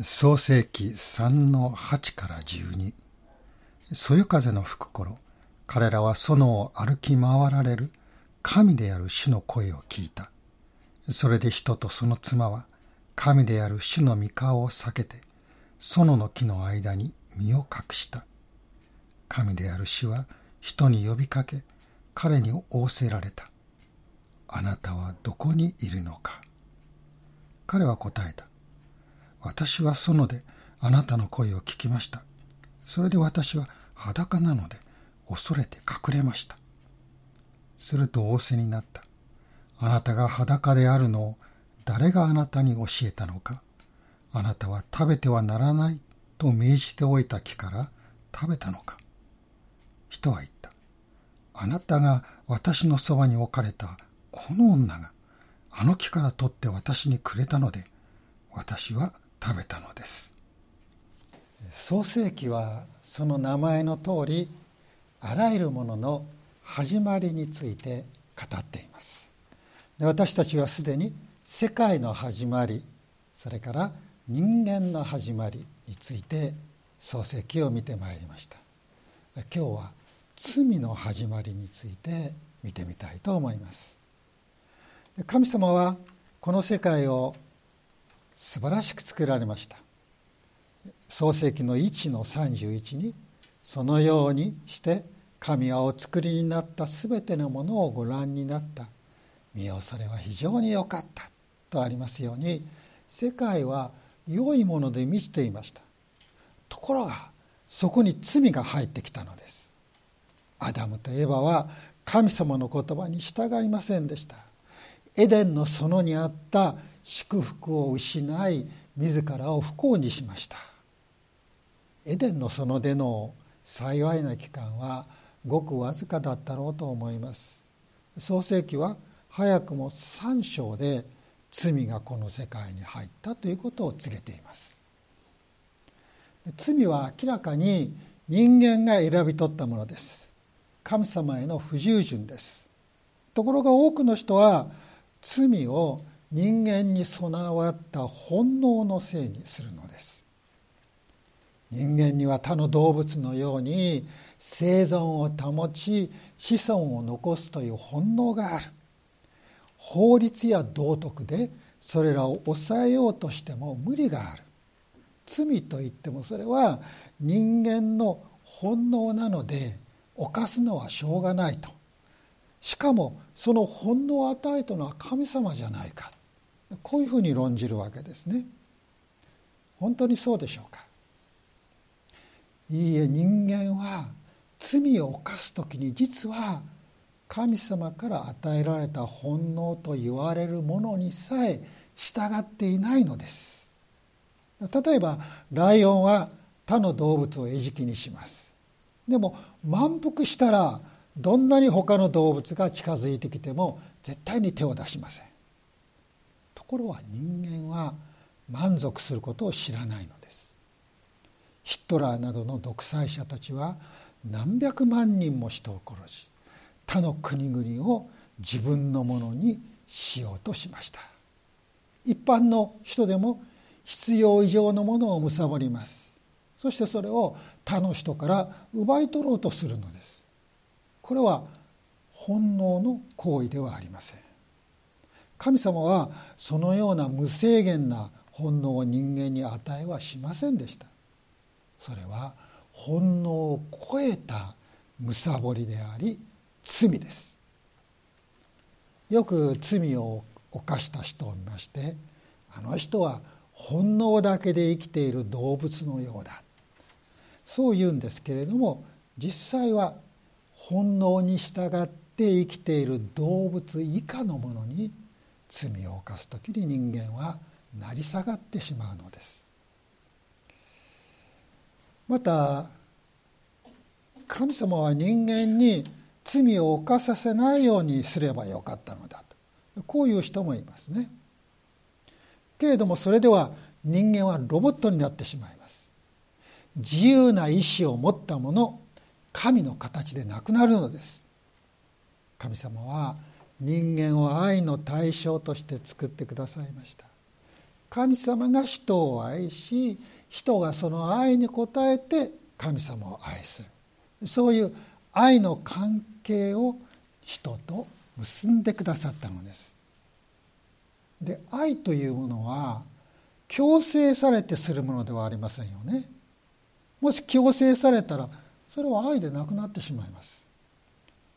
創世紀3の8から12そよ風の吹く頃彼らは園を歩き回られる神である主の声を聞いた。それで人とその妻は神である主の御顔を避けて園の木の間に身を隠した。神である主は人に呼びかけ彼に仰せられた。あなたはどこにいるのか。彼は答えた。私は園であなたの声を聞きました。それで私は裸なので恐れて隠れました。すると仰せになった。あなたが裸であるのを誰があなたに教えたのか。あなたは食べてはならないと命じておいた木から食べたのか。人は言った。あなたが私のそばに置かれたこの女があの木から取って私にくれたので、私は食べたのです。創世記はその名前の通りあらゆるものの始まりについて語っています。で私たちはすでに世界の始まりそれから人間の始まりについて創世記を見てまいりました。今日は罪の始まりについて見てみたいと思います。神様はこの世界を素晴らしく作られました。創世紀の1の31にそのようにして神はお作りになった全てのものをご覧になった。見よそれは非常に良かった。とありますように世界は良いもので満ちていました。ところがそこに罪が入ってきたのです。アダムとエバは神様の言葉に従いませんでした。エデンの園にあった祝福を失い自らを不幸にしました。エデンの園での幸いな期間はごくわずかだったろうと思います。創世記は早くも3章で罪がこの世界に入ったということを告げています。罪は明らかに人間が選び取ったものです。神様への不従順です。ところが多くの人は罪を人間に備わった本能のせいにするのです。人間には他の動物のように生存を保ち子孫を残すという本能がある。法律や道徳でそれらを抑えようとしても無理がある。罪といってもそれは人間の本能なので犯すのはしょうがないと。しかもその本能を与えたのは神様じゃないかこういうふうに論じるわけですね。本当にそうでしょうか。いいえ人間は罪を犯す時に実は神様から与えられた本能と言われるものにさえ従っていないのです。例えばライオンは他の動物を餌食にします。でも満腹したらどんなに他の動物が近づいてきても絶対に手を出しません。ところは人間は満足することを知らないのです。ヒットラーなどの独裁者たちは何百万人も人を殺し他の国々を自分のものにしようとしました。一般の人でも必要以上のものを貪ります。そしてそれを他の人から奪い取ろうとするのです。これは本能の行為ではありません。神様はそのような無制限な本能を人間に与えはしませんでした。それは本能を超えた貪りであり罪です。よく罪を犯した人を見ましてあの人は本能だけで生きている動物のようだ。そう言うんですけれども実際は本能に従って生きている動物以下のものに罪を犯す時に人間は成り下がってしまうのです。また神様は人間に罪を犯させないようにすればよかったのだと。こういう人もいますね。けれどもそれでは人間はロボットになってしまいます。自由な意志を持ったもの神の形でなくなるのです。神様は人間を愛の対象として作ってくださいました。神様が人を愛し人がその愛に応えて神様を愛する。そういう愛の関係を人と結んでくださったのです。で愛というものは強制されてするものではありませんよね。もし強制されたらそれは愛でなくなってしまいます。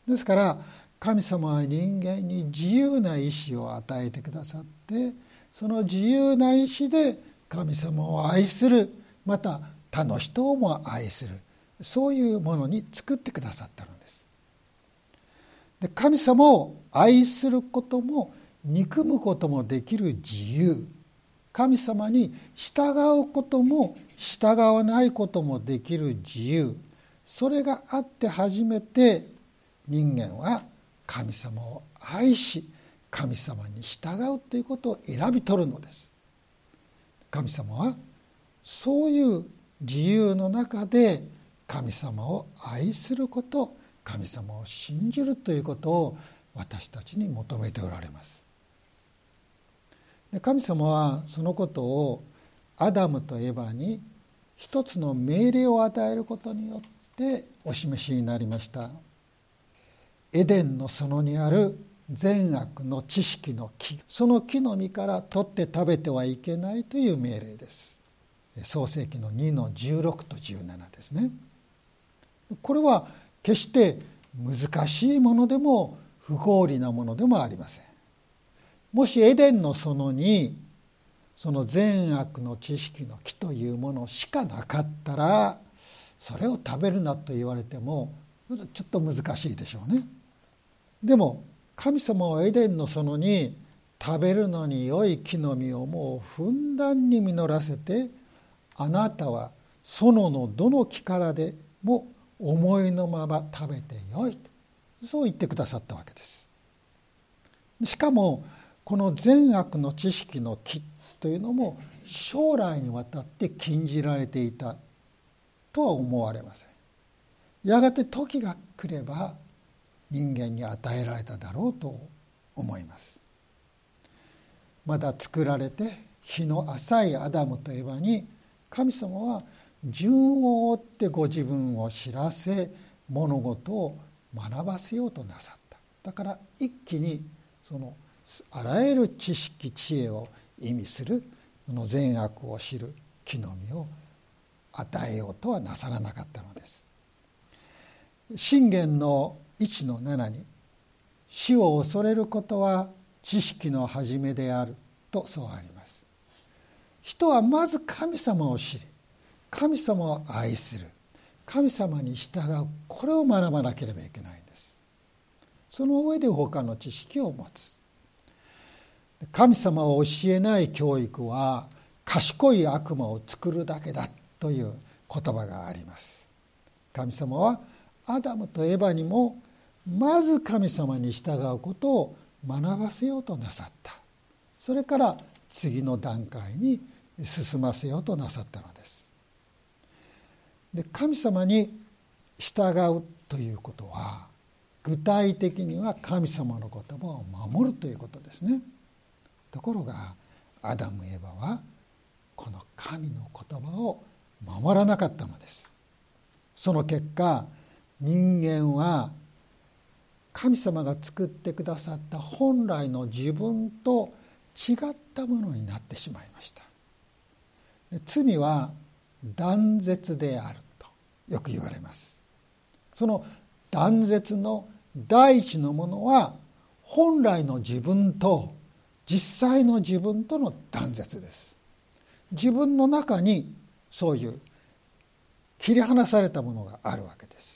ですから神様は人間に自由な意志を与えてくださってその自由な意志で神様を愛する。また他の人をも愛する。そういうものに作ってくださったのです。で神様を愛することも憎むこともできる自由。神様に従うことも従わないこともできる自由。それがあって初めて人間は神様を愛し神様に従うということを選び取るのです。神様はそういう自由の中で神様を愛すること神様を信じるということを私たちに求めておられます。で神様はそのことをアダムとエバに一つの命令を与えることによってお示しになりました。エデンの園にある善悪の知識の木。その木の実から取って食べてはいけないという命令です。創世紀の2の16と17ですね。これは決して難しいものでも不合理なものでもありません。もしエデンの園にその善悪の知識の木というものしかなかったらそれを食べるなと言われてもちょっと難しいでしょうね。でも神様はエデンの園に食べるのに良い木の実をもうふんだんに実らせてあなたは園のどの木からでも思いのまま食べてよいと。そう言ってくださったわけです。しかもこの善悪の知識の木というのも将来にわたって禁じられていたとは思われません。やがて時が来れば人間に与えられただろうと思います。まだ作られて日の浅いアダムとエバに神様は順を追ってご自分を知らせ物事を学ばせようとなさった。だから一気にそのあらゆる知識知恵を意味するその善悪を知る木の実を与えようとはなさらなかったのです。信玄の1の7に「死を恐れることは知識の始めである」とそうあります。人はまず神様を知り神様を愛する神様に従う。これを学ばなければいけないんです。その上で他の知識を持つ。神様を教えない教育は賢い悪魔を作るだけだという言葉があります。神様はアダムとエバにもまず神様に従うことを学ばせようとなさった。それから次の段階に進ませようとなさったのです。で神様に従うということは具体的には神様の言葉を守るということですね。ところがアダム・エバはこの神の言葉を守らなかったのです。その結果人間は神様が作ってくださった本来の自分と違ったものになってしまいました。罪は断絶であるとよく言われます。その断絶の第一のものは本来の自分と実際の自分との断絶です。自分の中にそういう切り離されたものがあるわけです。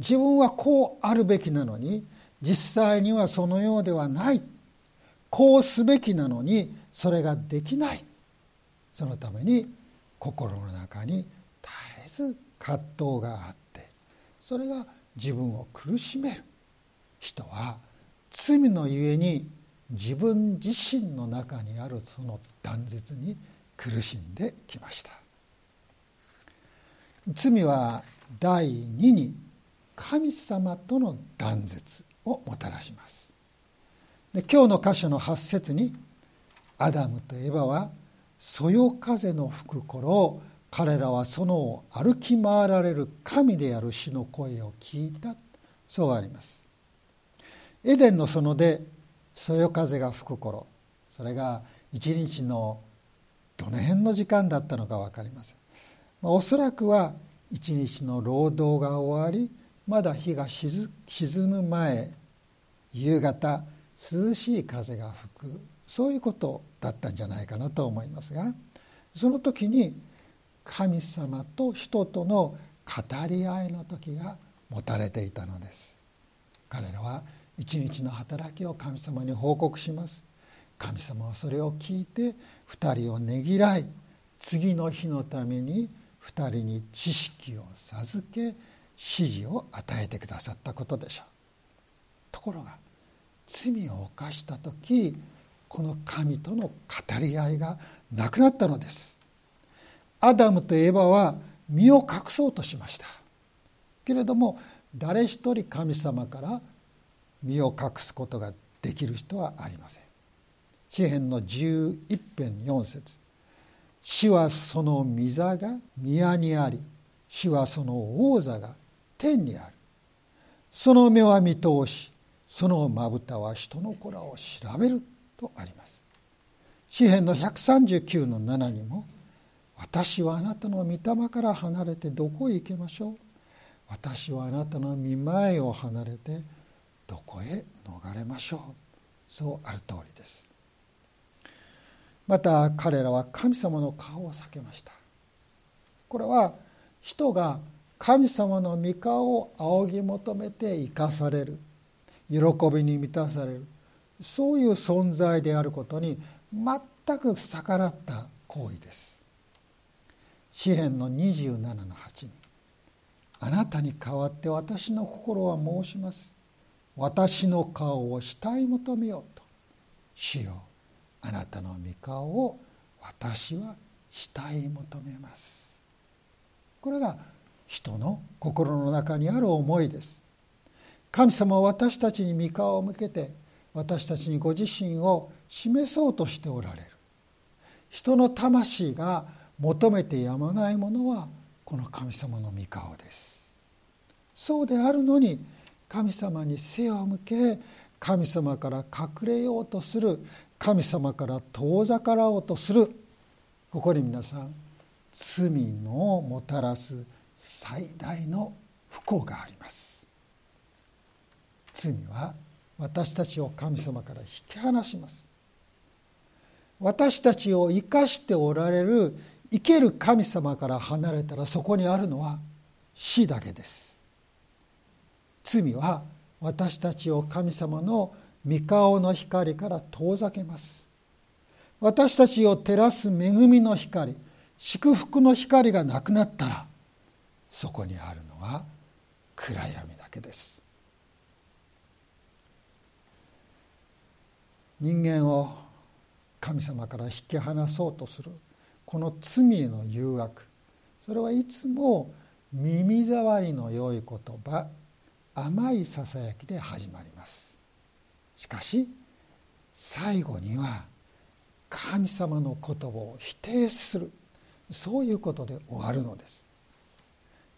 自分はこうあるべきなのに実際にはそのようではない。こうすべきなのにそれができない。そのために心の中に絶えず葛藤があってそれが自分を苦しめる。人は罪のゆえに自分自身の中にあるその断絶に苦しんできました。罪は第二に神様との断絶をもたらします。で今日の箇所の8節にアダムとエバはそよ風の吹く頃彼らはその歩き回られる神である主の声を聞いた。そうあります。エデンの園でそよ風が吹く頃それが一日のどの辺の時間だったのか分かりません、まあ、おそらくは一日の労働が終わりまだ日が沈む前夕方涼しい風が吹く。そういうことだったんじゃないかなと思いますがその時に神様と人との語り合いの時が持たれていたのです。彼らは一日の働きを神様に報告します。神様はそれを聞いて2人をねぎらい次の日のために2人に知識を授け指示を与えてくださったことでしょう。ところが罪を犯した時この神との語り合いがなくなったのです。アダムとエバは身を隠そうとしました。けれども誰一人神様から身を隠すことができる人はありません。詩篇の11編4節。主はその御座が宮にあり主はその王座が天にある。その目は見通しそのまぶたは人の子らを調べるとあります。詩篇の139の7にも私はあなたの御霊から離れてどこへ行けましょう。私はあなたの御前を離れてどこへ逃れましょう。そうある通りです。また彼らは神様の顔を避けました。これは人が神様の御顔を仰ぎ求めて生かされる。喜びに満たされる。そういう存在であることに全く逆らった行為です。詩篇の27の8に「あなたに代わって私の心は申します。私の顔を慕い求めようと。主よあなたの御顔を私は慕い求めます。これが人の心の中にある思いです。神様は私たちに御顔を向けて私たちにご自身を示そうとしておられる。人の魂が求めてやまないものはこの神様の御顔です。そうであるのに神様に背を向け神様から隠れようとする神様から遠ざからおうとする。ここに皆さん罪のもたらす最大の不幸があります。罪は私たちを神様から引き離します。私たちを生かしておられる生ける神様から離れたらそこにあるのは死だけです。罪は私たちを神様の御顔の光から遠ざけます。私たちを照らす恵みの光祝福の光がなくなったらそこにあるのは暗闇だけです。人間を神様から引き離そうとするこの罪への誘惑それはいつも耳障りの良い言葉甘いささやきで始まります。しかし最後には神様の言葉を否定するそういうことで終わるのです。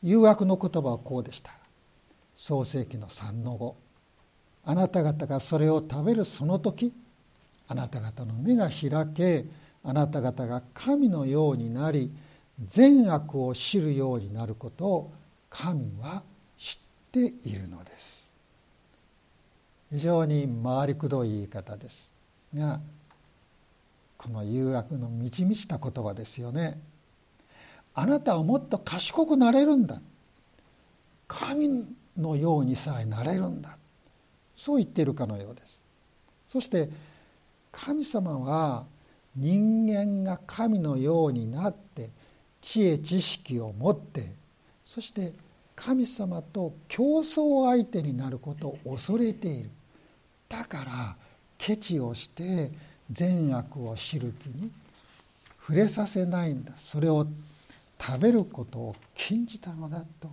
誘惑の言葉はこうでした。創世紀の3の後あなた方がそれを食べるその時あなた方の目が開けあなた方が神のようになり善悪を知るようになることを神は知っているのです。非常に回りくどい言い方ですがこの誘惑の満ち満ちた言葉ですよね。あなたはもっと賢くなれるんだ。神のようにさえなれるんだ。そう言っているかのようです。そして神様は人間が神のようになって知恵知識を持ってそして神様と競争相手になることを恐れている。だからケチをして善悪を知る気に触れさせないんだ。それを食べることを禁じたのだと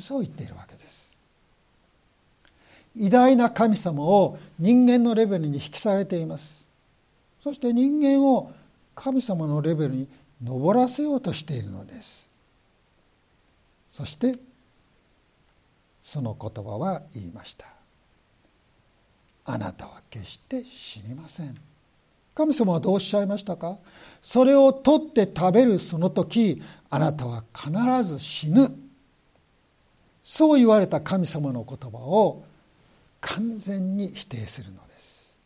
そう言っているわけです。偉大な神様を人間のレベルに引き下げています。そして人間を神様のレベルに上らせようとしているのです。そしてその言葉は言いました。あなたは決して死にません。神様はどうおっしゃいましたか？それを取って食べるその時あなたは必ず死ぬ。そう言われた神様の言葉を完全に否定するのです。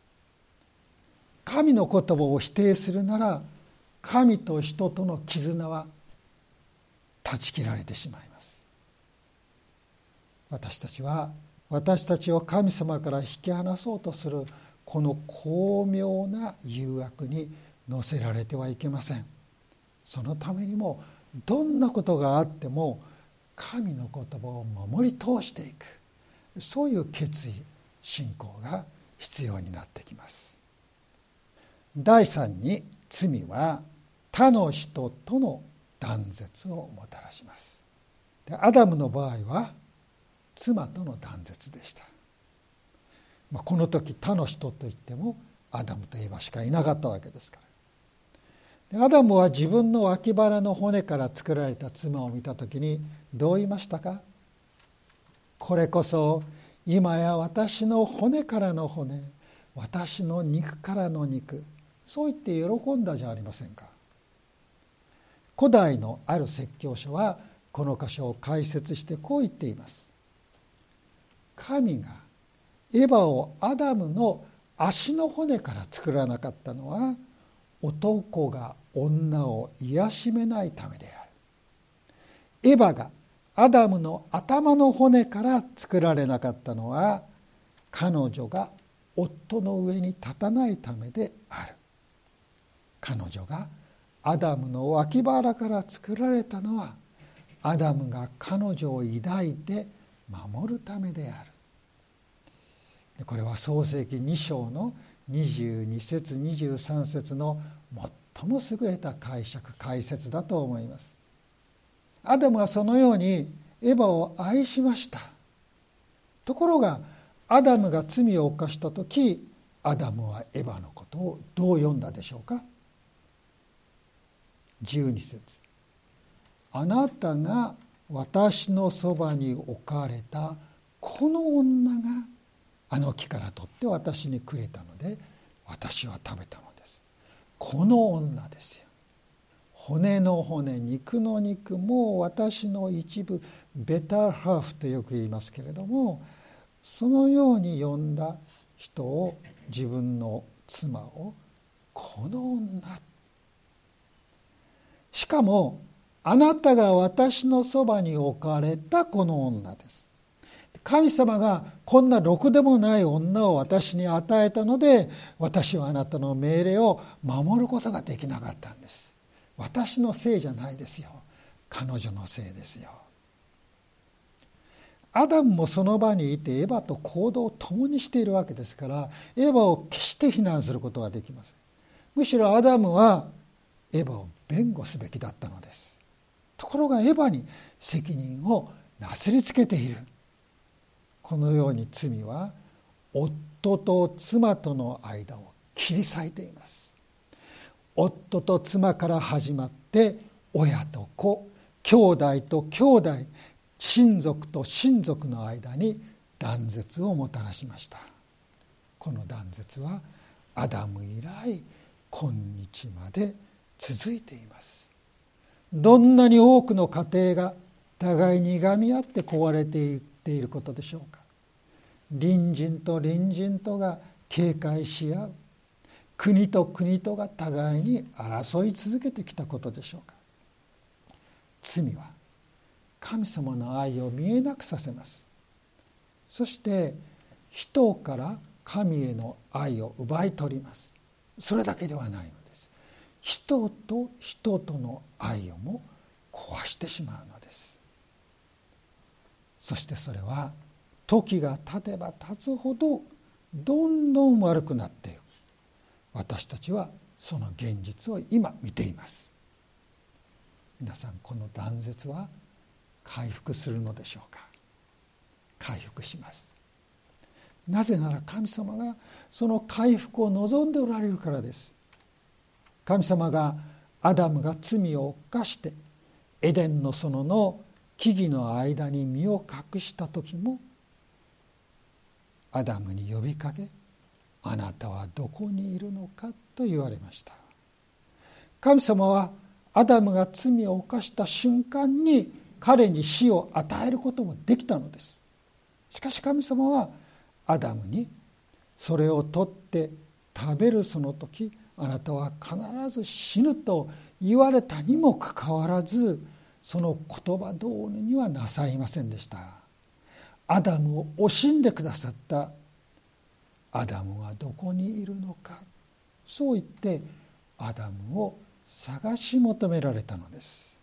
神の言葉を否定するなら神と人との絆は断ち切られてしまいます。私たちは私たちを神様から引き離そうとするこの巧妙な誘惑に乗せられてはいけません。そのためにもどんなことがあっても神の言葉を守り通していく。そういう決意信仰が必要になってきます。第3に罪は他の人との断絶をもたらします。でアダムの場合は妻との断絶でした、まあ、この時他の人といってもアダムとエヴァしかいなかったわけですから。アダムは自分の脇腹の骨から作られた妻を見た時にどう言いましたか？これこそ今や私の骨からの骨私の肉からの肉そう言って喜んだじゃありませんか。古代のある説教者はこの箇所を解説してこう言っています。神がエヴァをアダムの足の骨から作らなかったのは男が女を癒しめないためである。エヴァがアダムの頭の骨から作られなかったのは彼女が夫の上に立たないためである。彼女がアダムの脇腹から作られたのはアダムが彼女を抱いて守るためである。これは創世記2章の22節23節の最も優れた解釈解説だと思います。アダムはそのようにエヴァを愛しました。ところがアダムが罪を犯した時アダムはエヴァのことをどう呼んだでしょうか。12節。あなたが私のそばに置かれたこの女があの木から取って私にくれたので私は食べたのです。この女ですよ。骨の骨肉の肉も私の一部ベターハーフとよく言いますけれどもそのように呼んだ人を自分の妻をこの女。しかもあなたが私のそばに置かれたこの女です。神様がこんなろくでもない女を私に与えたので私はあなたの命令を守ることができなかったんです。私のせいじゃないですよ。彼女のせいですよ。アダムもその場にいてエヴァと行動を共にしているわけですからエヴァを決して非難することはできません。むしろアダムはエヴァを弁護すべきだったのです。ところがエヴァに責任をなすりつけている。このように罪は夫と妻との間を切り裂いています。夫と妻から始まって親と子兄弟と兄弟親族と親族の間に断絶をもたらしました。この断絶はアダム以来今日まで続いています。どんなに多くの家庭が互いにいがみ合って壊れていていることでしょうか。隣人と隣人とが警戒し合う。国と国とが互いに争い続けてきたことでしょうか。罪は神様の愛を見えなくさせます。そして人から神への愛を奪い取ります。それだけではないのです。人と人との愛をも壊してしまうのです。そしてそれは時が経てば経つほどどんどん悪くなっていく。私たちはその現実を今見ています。皆さんこの断絶は回復するのでしょうか？回復します。なぜなら神様がその回復を望んでおられるからです。神様がアダムが罪を犯してエデンの園の木々の間に身を隠した時もアダムに呼びかけ「あなたはどこにいるのか?」と言われました神様はアダムが罪を犯した瞬間に彼に死を与えることもできたのですしかし神様はアダムにそれを取って食べるその時あなたは必ず死ぬと言われたにもかかわらずその言葉通りにはなさいませんでした。アダムを惜しんでくださった。アダムはどこにいるのか。そう言ってアダムを探し求められたのです。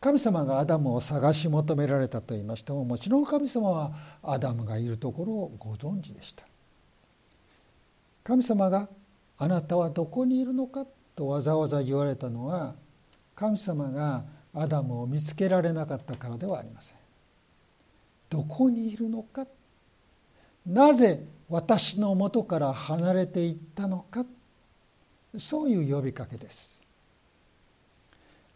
神様がアダムを探し求められたと言いましてももちろん神様はアダムがいるところをご存知でした。神様が「あなたはどこにいるのか?」とわざわざ言われたのは神様がアダムを見つけられなかったからではありません。どこにいるのか？なぜ私のもとから離れていったのか？そういう呼びかけです。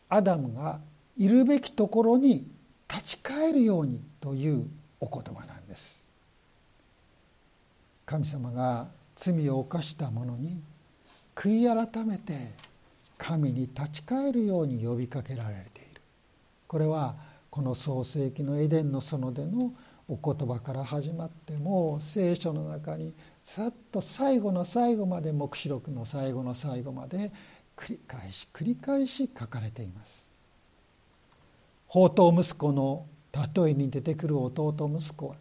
アダムがいるべきところに立ち返るようにというお言葉なんです。神様が罪を犯した者に悔い改めて神に立ち返るように呼びかけられている。これはこの創世紀のエデンの園でのお言葉から始まっても聖書の中にさっと最後の最後まで黙示録の最後の最後まで繰り返し繰り返し書かれています。宝刀息子の例えに出てくる弟息子は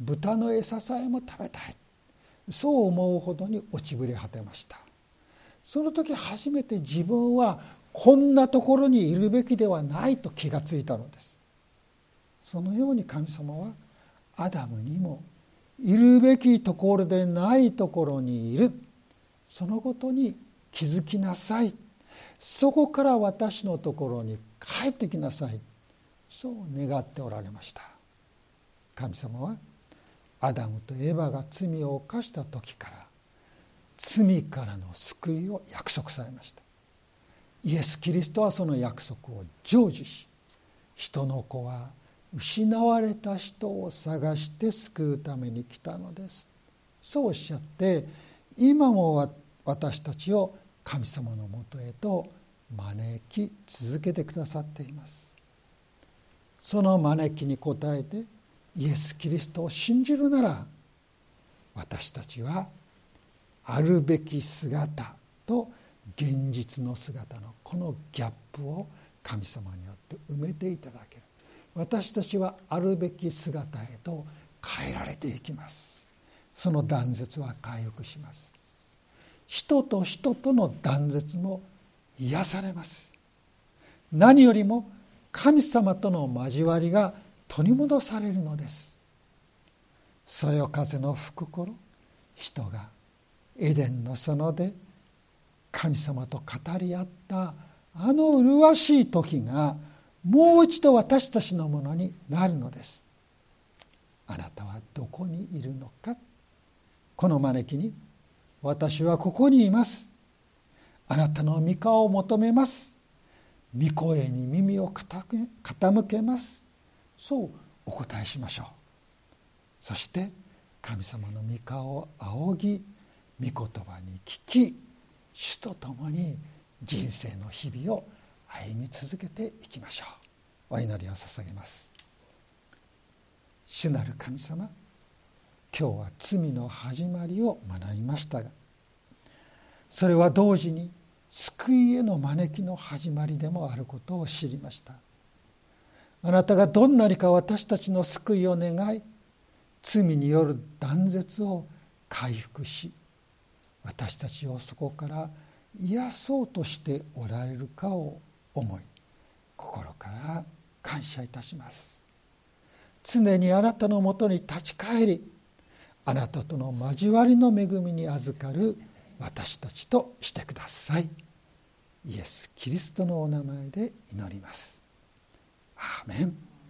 豚の餌さえも食べたい。そう思うほどに落ちぶれ果てました。その時初めて自分はこんなところにいるべきではないと気がついたのです。そのように神様はアダムにもいるべきところでないところにいる。そのことに気づきなさい。そこから私のところに帰ってきなさい。そう願っておられました。神様はアダムとエバが罪を犯した時から罪からの救いを約束されました。イエス・キリストはその約束を成就し人の子は失われた人を探して救うために来たのです。そうおっしゃって今も私たちを神様のもとへと招き続けてくださっています。その招きに応えてイエス・キリストを信じるなら私たちはあるべき姿と現実の姿のこのギャップを神様によって埋めていただける。私たちはあるべき姿へと変えられていきます。その断絶は回復します。人と人との断絶も癒されます。何よりも神様との交わりが取り戻されるのです。そよ風の吹く頃人がエデンの園で神様と語り合ったあの麗しい時がもう一度私たちのものになるのです。あなたはどこにいるのか。この招きに私はここにいます。あなたの御顔を求めます。御声に耳を傾けます。そうお答えしましょう。そして神様の御顔を仰ぎ御言葉に聞き主と共に人生の日々を歩み続けていきましょう。お祈りを捧げます。主なる神様今日は罪の始まりを学びましたがそれは同時に救いへの招きの始まりでもあることを知りました。あなたがどんなにか私たちの救いを願い罪による断絶を回復し私たちをそこから癒そうとしておられるかを思い心から感謝いたします。常にあなたのもとに立ち返りあなたとの交わりの恵みに預かる私たちとしてください。イエス・キリストのお名前で祈ります。アーメン。